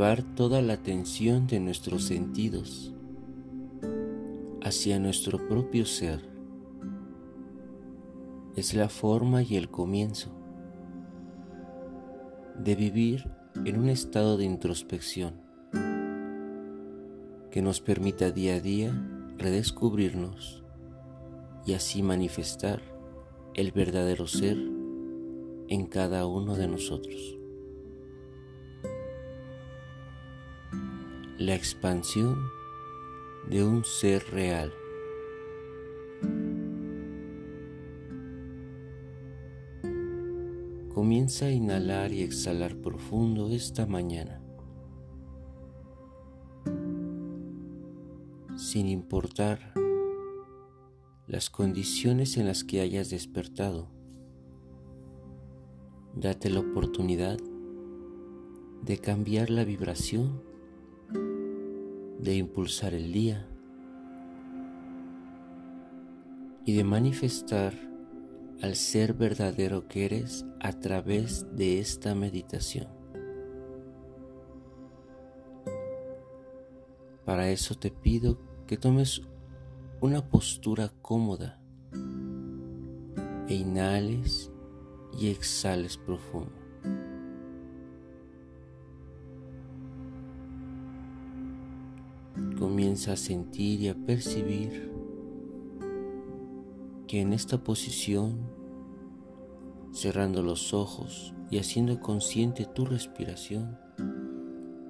Llevar toda la atención de nuestros sentidos hacia nuestro propio ser. Es la forma y el comienzo de vivir en un estado de introspección que nos permita día a día redescubrirnos y así manifestar el verdadero ser en cada uno de nosotros. La expansión de un ser real. Comienza a inhalar y exhalar profundo esta mañana, sin importar las condiciones en las que hayas despertado. Date la oportunidad de cambiar la vibración de impulsar el día y de manifestar al ser verdadero que eres a través de esta meditación. Para eso te pido que tomes una postura cómoda e inhales y exhales profundo. Comienza a sentir y a percibir que en esta posición, cerrando los ojos y haciendo consciente tu respiración,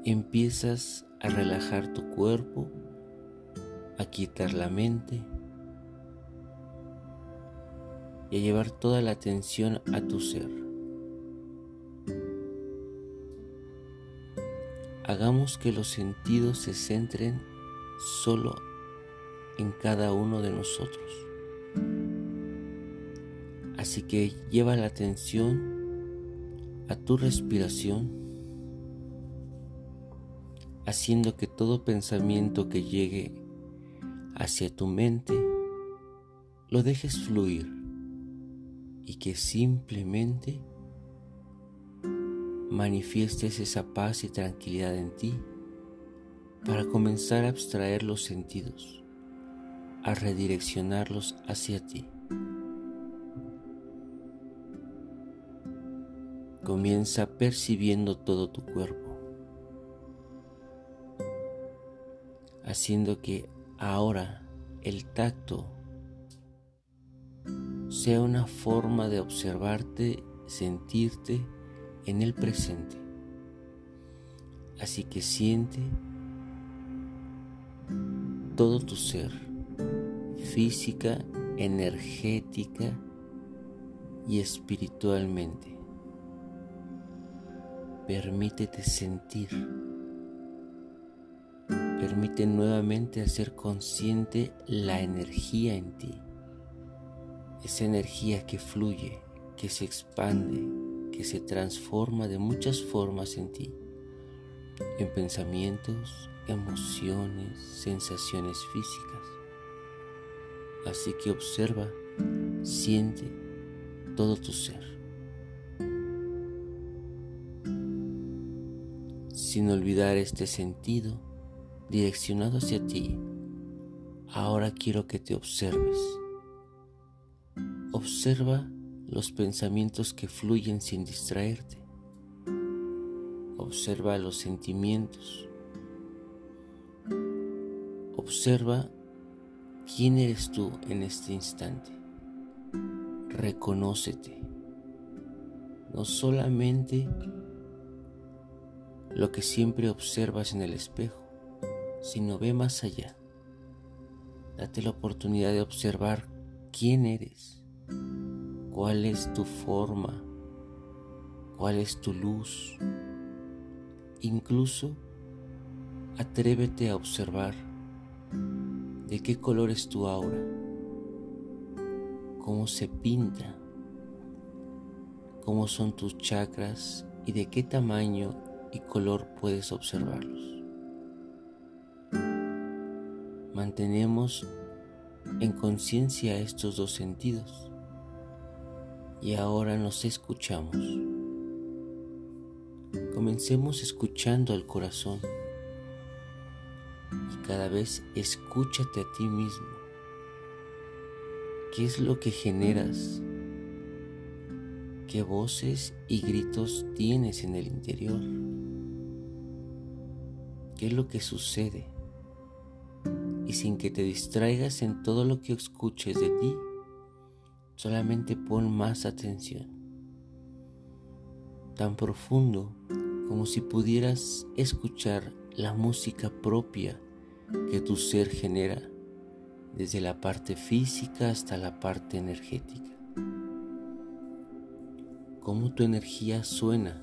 empiezas a relajar tu cuerpo, a quitar la mente y a llevar toda la atención a tu ser. Hagamos que los sentidos se centren solo en cada uno de nosotros. Así que lleva la atención a tu respiración, haciendo que todo pensamiento que llegue hacia tu mente lo dejes fluir y que simplemente manifiestes esa paz y tranquilidad en ti para comenzar a abstraer los sentidos, a redireccionarlos hacia ti. Comienza percibiendo todo tu cuerpo, haciendo que ahora el tacto sea una forma de observarte, sentirte en el presente. Así que siente todo tu ser, física, energética y espiritualmente. Permítete sentir. Permite nuevamente hacer consciente la energía en ti. Esa energía que fluye, que se expande, que se transforma de muchas formas en ti. En pensamientos, emociones, sensaciones físicas. Así que observa, siente todo tu ser. Sin olvidar este sentido direccionado hacia ti, ahora quiero que te observes. Observa los pensamientos que fluyen sin distraerte. Observa los sentimientos Observa quién eres tú en este instante. reconócete. No solamente lo que siempre observas en el espejo, sino ve más allá. Date la oportunidad de observar quién eres, cuál es tu forma, cuál es tu luz. Incluso atrévete a observar de qué color es tu aura, cómo se pinta, cómo son tus chakras y de qué tamaño y color puedes observarlos. Mantenemos en conciencia estos dos sentidos. Y ahora nos escuchamos. Comencemos escuchando al corazón cada vez escúchate a ti mismo. ¿Qué es lo que generas? ¿Qué voces y gritos tienes en el interior? ¿Qué es lo que sucede? Y sin que te distraigas en todo lo que escuches de ti, solamente pon más atención. Tan profundo como si pudieras escuchar la música propia que tu ser genera, desde la parte física hasta la parte energética. Cómo tu energía suena,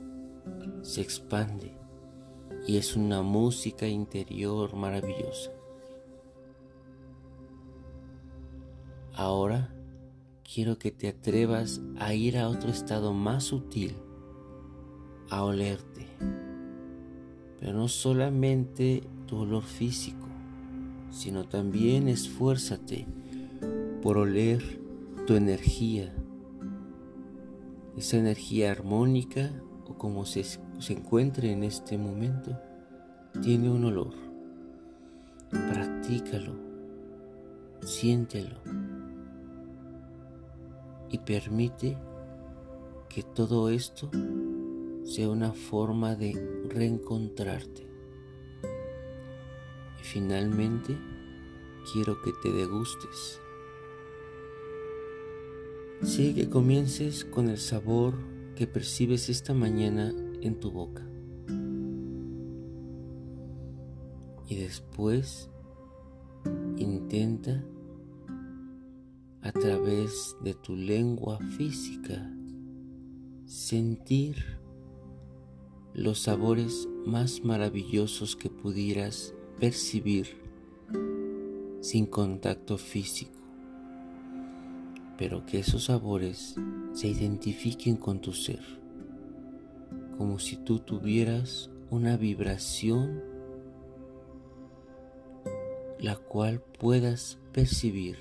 se expande y es una música interior maravillosa. Ahora quiero que te atrevas a ir a otro estado más sutil, a olerte, pero no solamente tu olor físico, sino también esfuérzate por oler tu energía, esa energía armónica o como se se encuentre en este momento tiene un olor. Practícalo, siéntelo y permite que todo esto sea una forma de reencontrarte. Finalmente quiero que te degustes. Sí que comiences con el sabor que percibes esta mañana en tu boca. Y después intenta a través de tu lengua física sentir los sabores más maravillosos que pudieras percibir sin contacto físico, pero que esos sabores se identifiquen con tu ser como si tú tuvieras una vibración la cual puedas percibir,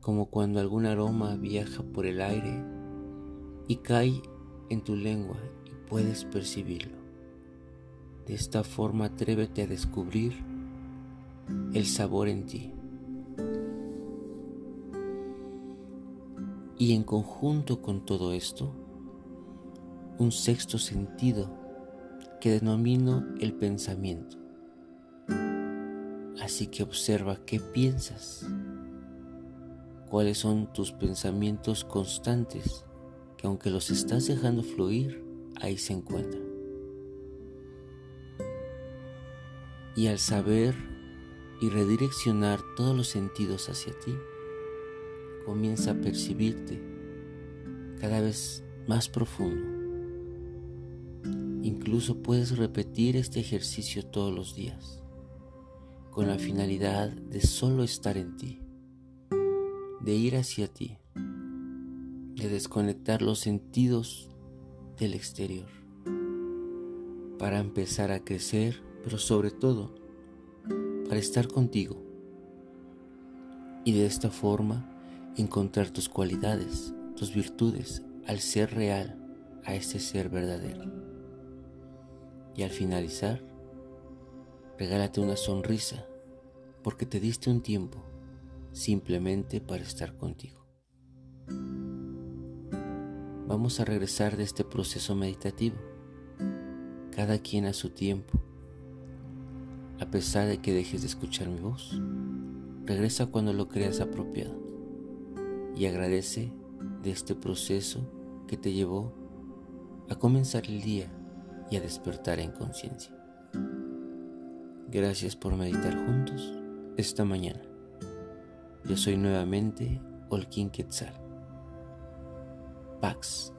como cuando algún aroma viaja por el aire y cae en tu lengua y puedes percibirlo. De esta forma atrévete a descubrir el sabor en ti. Y en conjunto con todo esto, un sexto sentido que denomino el pensamiento. Así que observa qué piensas, cuáles son tus pensamientos constantes, que aunque los estás dejando fluir, ahí se encuentran. Y al saber y redireccionar todos los sentidos hacia ti, comienza a percibirte cada vez más profundo. Incluso puedes repetir este ejercicio todos los días con la finalidad de solo estar en ti, de ir hacia ti, de desconectar los sentidos del exterior, para empezar a crecer, pero sobre todo para estar contigo y de esta forma encontrar tus cualidades, tus virtudes al ser real a ese ser verdadero. Y al finalizar, regálate una sonrisa porque te diste un tiempo simplemente para estar contigo. Vamos a regresar de este proceso meditativo, cada quien a su tiempo. A pesar de que dejes de escuchar mi voz, regresa cuando lo creas apropiado. y agradece de este proceso que te llevó a comenzar el día y a despertar en conciencia. Gracias por meditar juntos esta mañana. Yo soy nuevamente Olkin Quetzal. Pax.